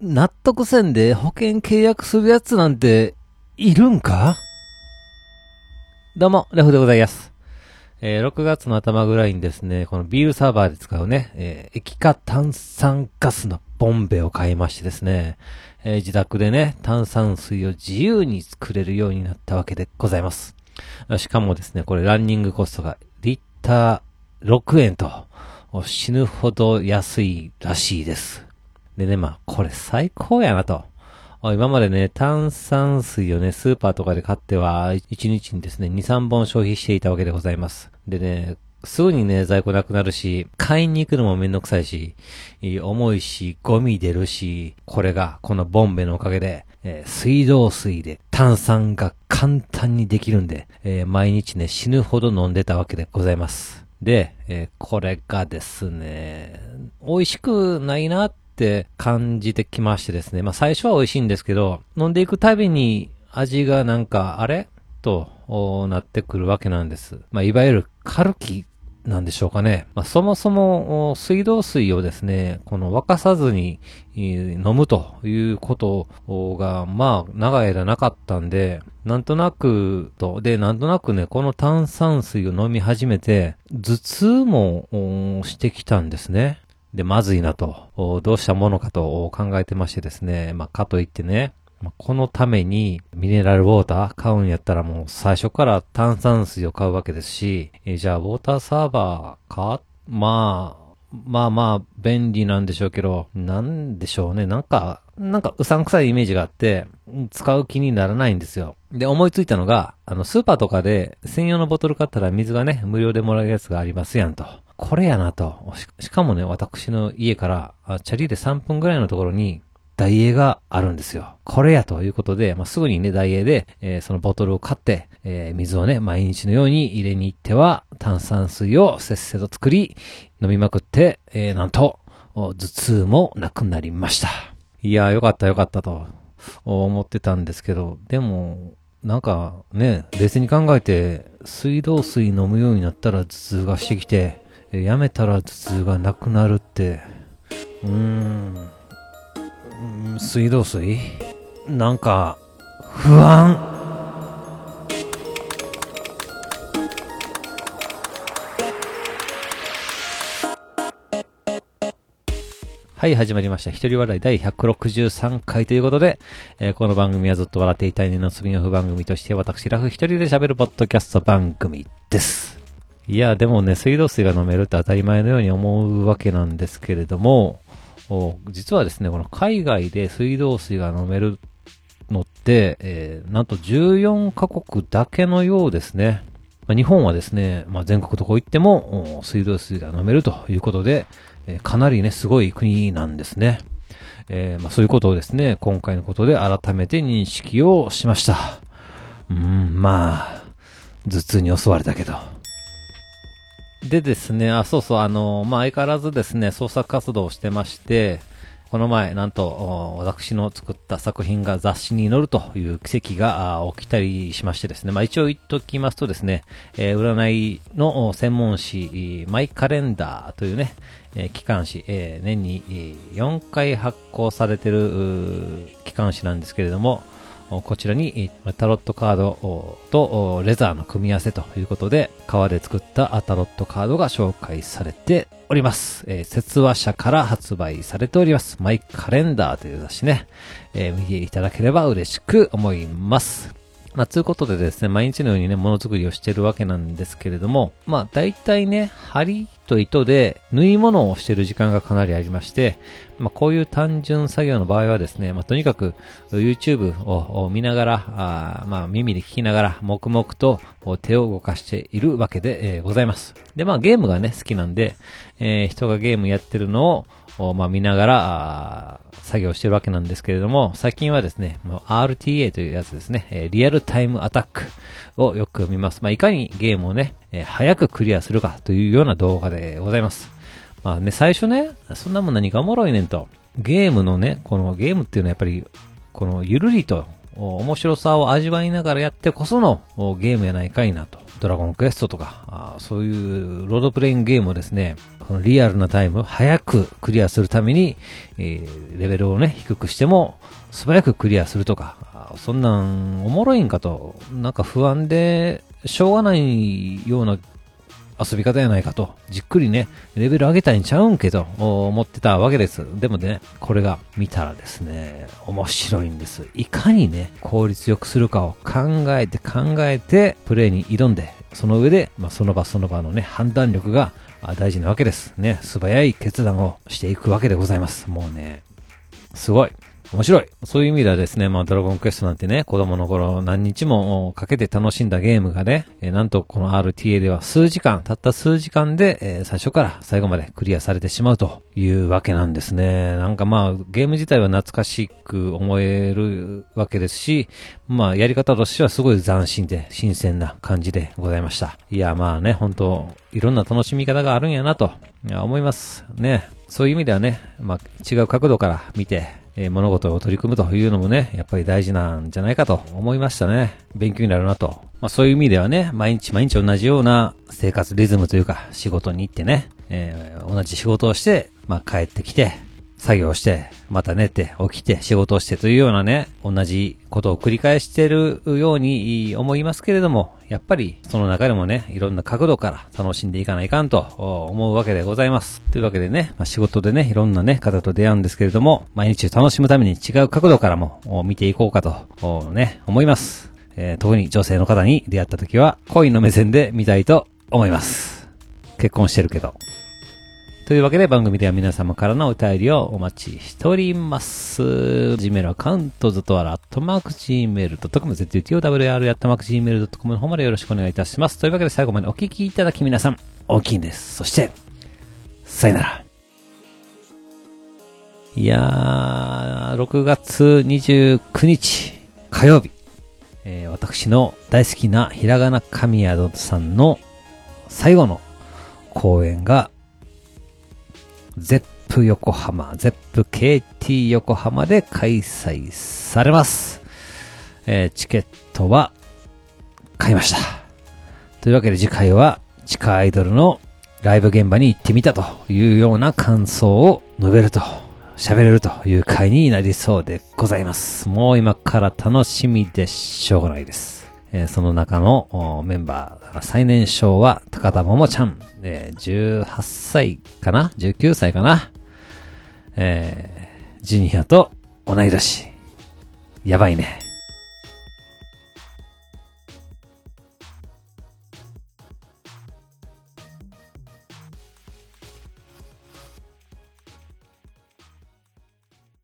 納得せんで保険契約するやつなんて、いるんか？どうも、レフでございます。えー、6月の頭ぐらいにですね、このビールサーバーで使うね、えー、液化炭酸ガスのボンベを買いましてですね、えー、自宅でね、炭酸水を自由に作れるようになったわけでございます。しかもですね、これランニングコストがリッター6円と死ぬほど安いらしいです。でね、まあ、これ最高やなと。今までね、炭酸水をね、スーパーとかで買っては、1日にですね、2、3本消費していたわけでございます。でね、すぐにね、在庫なくなるし、買いに行くのもめんどくさいし、重いし、ゴミ出るし、これが、このボンベのおかげで、えー、水道水で炭酸が簡単にできるんで、えー、毎日ね、死ぬほど飲んでたわけでございます。で、えー、これがですね、美味しくないなっって感じてきましてですね。まあ最初は美味しいんですけど、飲んでいくたびに味がなんか、あれ？となってくるわけなんです。まあいわゆるカルキなんでしょうかね。まあ、そもそも水道水をですね、この沸かさずに飲むということが、まあ、長い間なかったんで、なんとなくと、で、なんとなくね、この炭酸水を飲み始めて、頭痛もしてきたんですね。で、まずいなと、どうしたものかと考えてましてですね、まあ、かといってね、このためにミネラルウォーター買うんやったらもう最初から炭酸水を買うわけですし、えじゃあウォーターサーバーか？まあ、まあまあ便利なんでしょうけど、なんでしょうね。なんか、なんかうさんくさいイメージがあって、使う気にならないんですよ。で、思いついたのが、あの、スーパーとかで専用のボトル買ったら水がね、無料でもらえるやつがありますやんと。これやなと。しかもね、私の家から、チャリで3分ぐらいのところに、ダイエーがあるんですよ。これやということで、まあ、すぐにね、ダイエーで、えー、そのボトルを買って、えー、水をね、毎日のように入れに行っては、炭酸水をせっせと作り、飲みまくって、えー、なんと、頭痛もなくなりました。いやー、よかったよかったと思ってたんですけど、でも、なんかね、冷静に考えて、水道水飲むようになったら頭痛がしてきて、やめたら頭痛がなくなるって、うーん、水道水？なんか、不安。はい、始まりました。一人笑い第163回ということで、えー、この番組はずっと笑っていたいねのスピンオフ番組として私ラフ一人で喋るポッドキャスト番組です。いや、でもね、水道水が飲めるって当たり前のように思うわけなんですけれども、実はですね、この海外で水道水が飲めるのって、えー、なんと14カ国だけのようですね。まあ、日本はですね、まあ、全国どこ行っても水道水が飲めるということで、えー、かなりね、すごい国なんですね。えー、まあ、そういうことをですね、今回のことで改めて認識をしました。うん、まあ、頭痛に襲われたけど。でですね、あ、そうそう、あの、まあ、相変わらずですね、創作活動をしてまして、この前、なんと、私の作った作品が雑誌に載るという奇跡が起きたりしましてですね、まあ、一応言っときますとですね、えー、占いの専門誌、マイカレンダーというね、えー、機関誌、えー、年に4回発行されてる機関誌なんですけれども、こちらにタロットカードとレザーの組み合わせということで、革で作ったタロットカードが紹介されております。えー、説話社から発売されております。マイカレンダーという雑誌ね、えー、見ていただければ嬉しく思います。まあ、ということでですね、毎日のようにね、ものづくりをしてるわけなんですけれども、まあ、大体ね、針と糸で縫い物をしている時間がかなりありまして、まあ、こういう単純作業の場合はですね、まあ、とにかく YouTube を見ながら、あまあ、耳で聞きながら、黙々と手を動かしているわけで、えー、ございます。で、まあ、ゲームがね、好きなんで、えー、人がゲームやってるのを、まあ、見ながら、作業してるわけなんですけれども、最近はですね、RTA というやつですね、えー、リアルタイムアタックをよく見ます。まあ、いかにゲームをね、えー、早くクリアするかというような動画でございます。まあね、最初ね、そんなもん何かおもろいねんと。ゲームのね、このゲームっていうのはやっぱり、このゆるりと面白さを味わいながらやってこそのゲームやないかいなと。ドラゴンクエストとか、あそういうロードプレイングゲームをですね、このリアルなタイム、早くクリアするために、えー、レベルをね、低くしても、素早くクリアするとか、そんなんおもろいんかと、なんか不安で、しょうがないような遊び方やないかと、じっくりね、レベル上げたいんちゃうんけど、思ってたわけです。でもね、これが見たらですね、面白いんです。いかにね、効率よくするかを考えて考えて、プレイに挑んで、その上で、まあ、その場その場のね、判断力が大事なわけです。ね、素早い決断をしていくわけでございます。もうね、すごい。面白い。そういう意味ではですね、まあ、ドラゴンクエストなんてね、子供の頃何日もかけて楽しんだゲームがね、えー、なんとこの RTA では数時間、たった数時間で、えー、最初から最後までクリアされてしまうというわけなんですね。なんかまあ、ゲーム自体は懐かしく思えるわけですし、まあ、やり方としてはすごい斬新で新鮮な感じでございました。いや、まあね、本当いろんな楽しみ方があるんやなと、思います。ね。そういう意味ではね、まあ、違う角度から見て、え物事を取り組むというのもね、やっぱり大事なんじゃないかと思いましたね。勉強になるなと。まあそういう意味ではね、毎日毎日同じような生活リズムというか、仕事に行ってね、えー、同じ仕事をして、まあ帰ってきて、作業して、また寝て、起きて、仕事をしてというようなね、同じことを繰り返しているように思いますけれども、やっぱりその中でもね、いろんな角度から楽しんでいかないかんと思うわけでございます。というわけでね、まあ、仕事でね、いろんなね、方と出会うんですけれども、毎日楽しむために違う角度からも見ていこうかと、ね、思います。えー、特に女性の方に出会った時は、恋の目線で見たいと思います。結婚してるけど。というわけで番組では皆様からのお便りをお待ちしております。Gmail アカウント、ずとわら、アットマーク Gmail.com、zutowr、アットマーク Gmail.com の方までよろしくお願いいたします。というわけで最後までお聞きいただき皆さん、大きいんです。そして、さよなら。いやー、6月29日、火曜日、えー、私の大好きなひらがな神宿さんの最後の公演がゼップ横浜、ゼップ KT 横浜で開催されます。えー、チケットは買いました。というわけで次回は地下アイドルのライブ現場に行ってみたというような感想を述べると、喋れるという回になりそうでございます。もう今から楽しみでしょうがないです。えー、その中のメンバー、最年少は高田桃ちゃん、えー、18歳かな ?19 歳かな？えー、ジュニアと同い年。やばいね。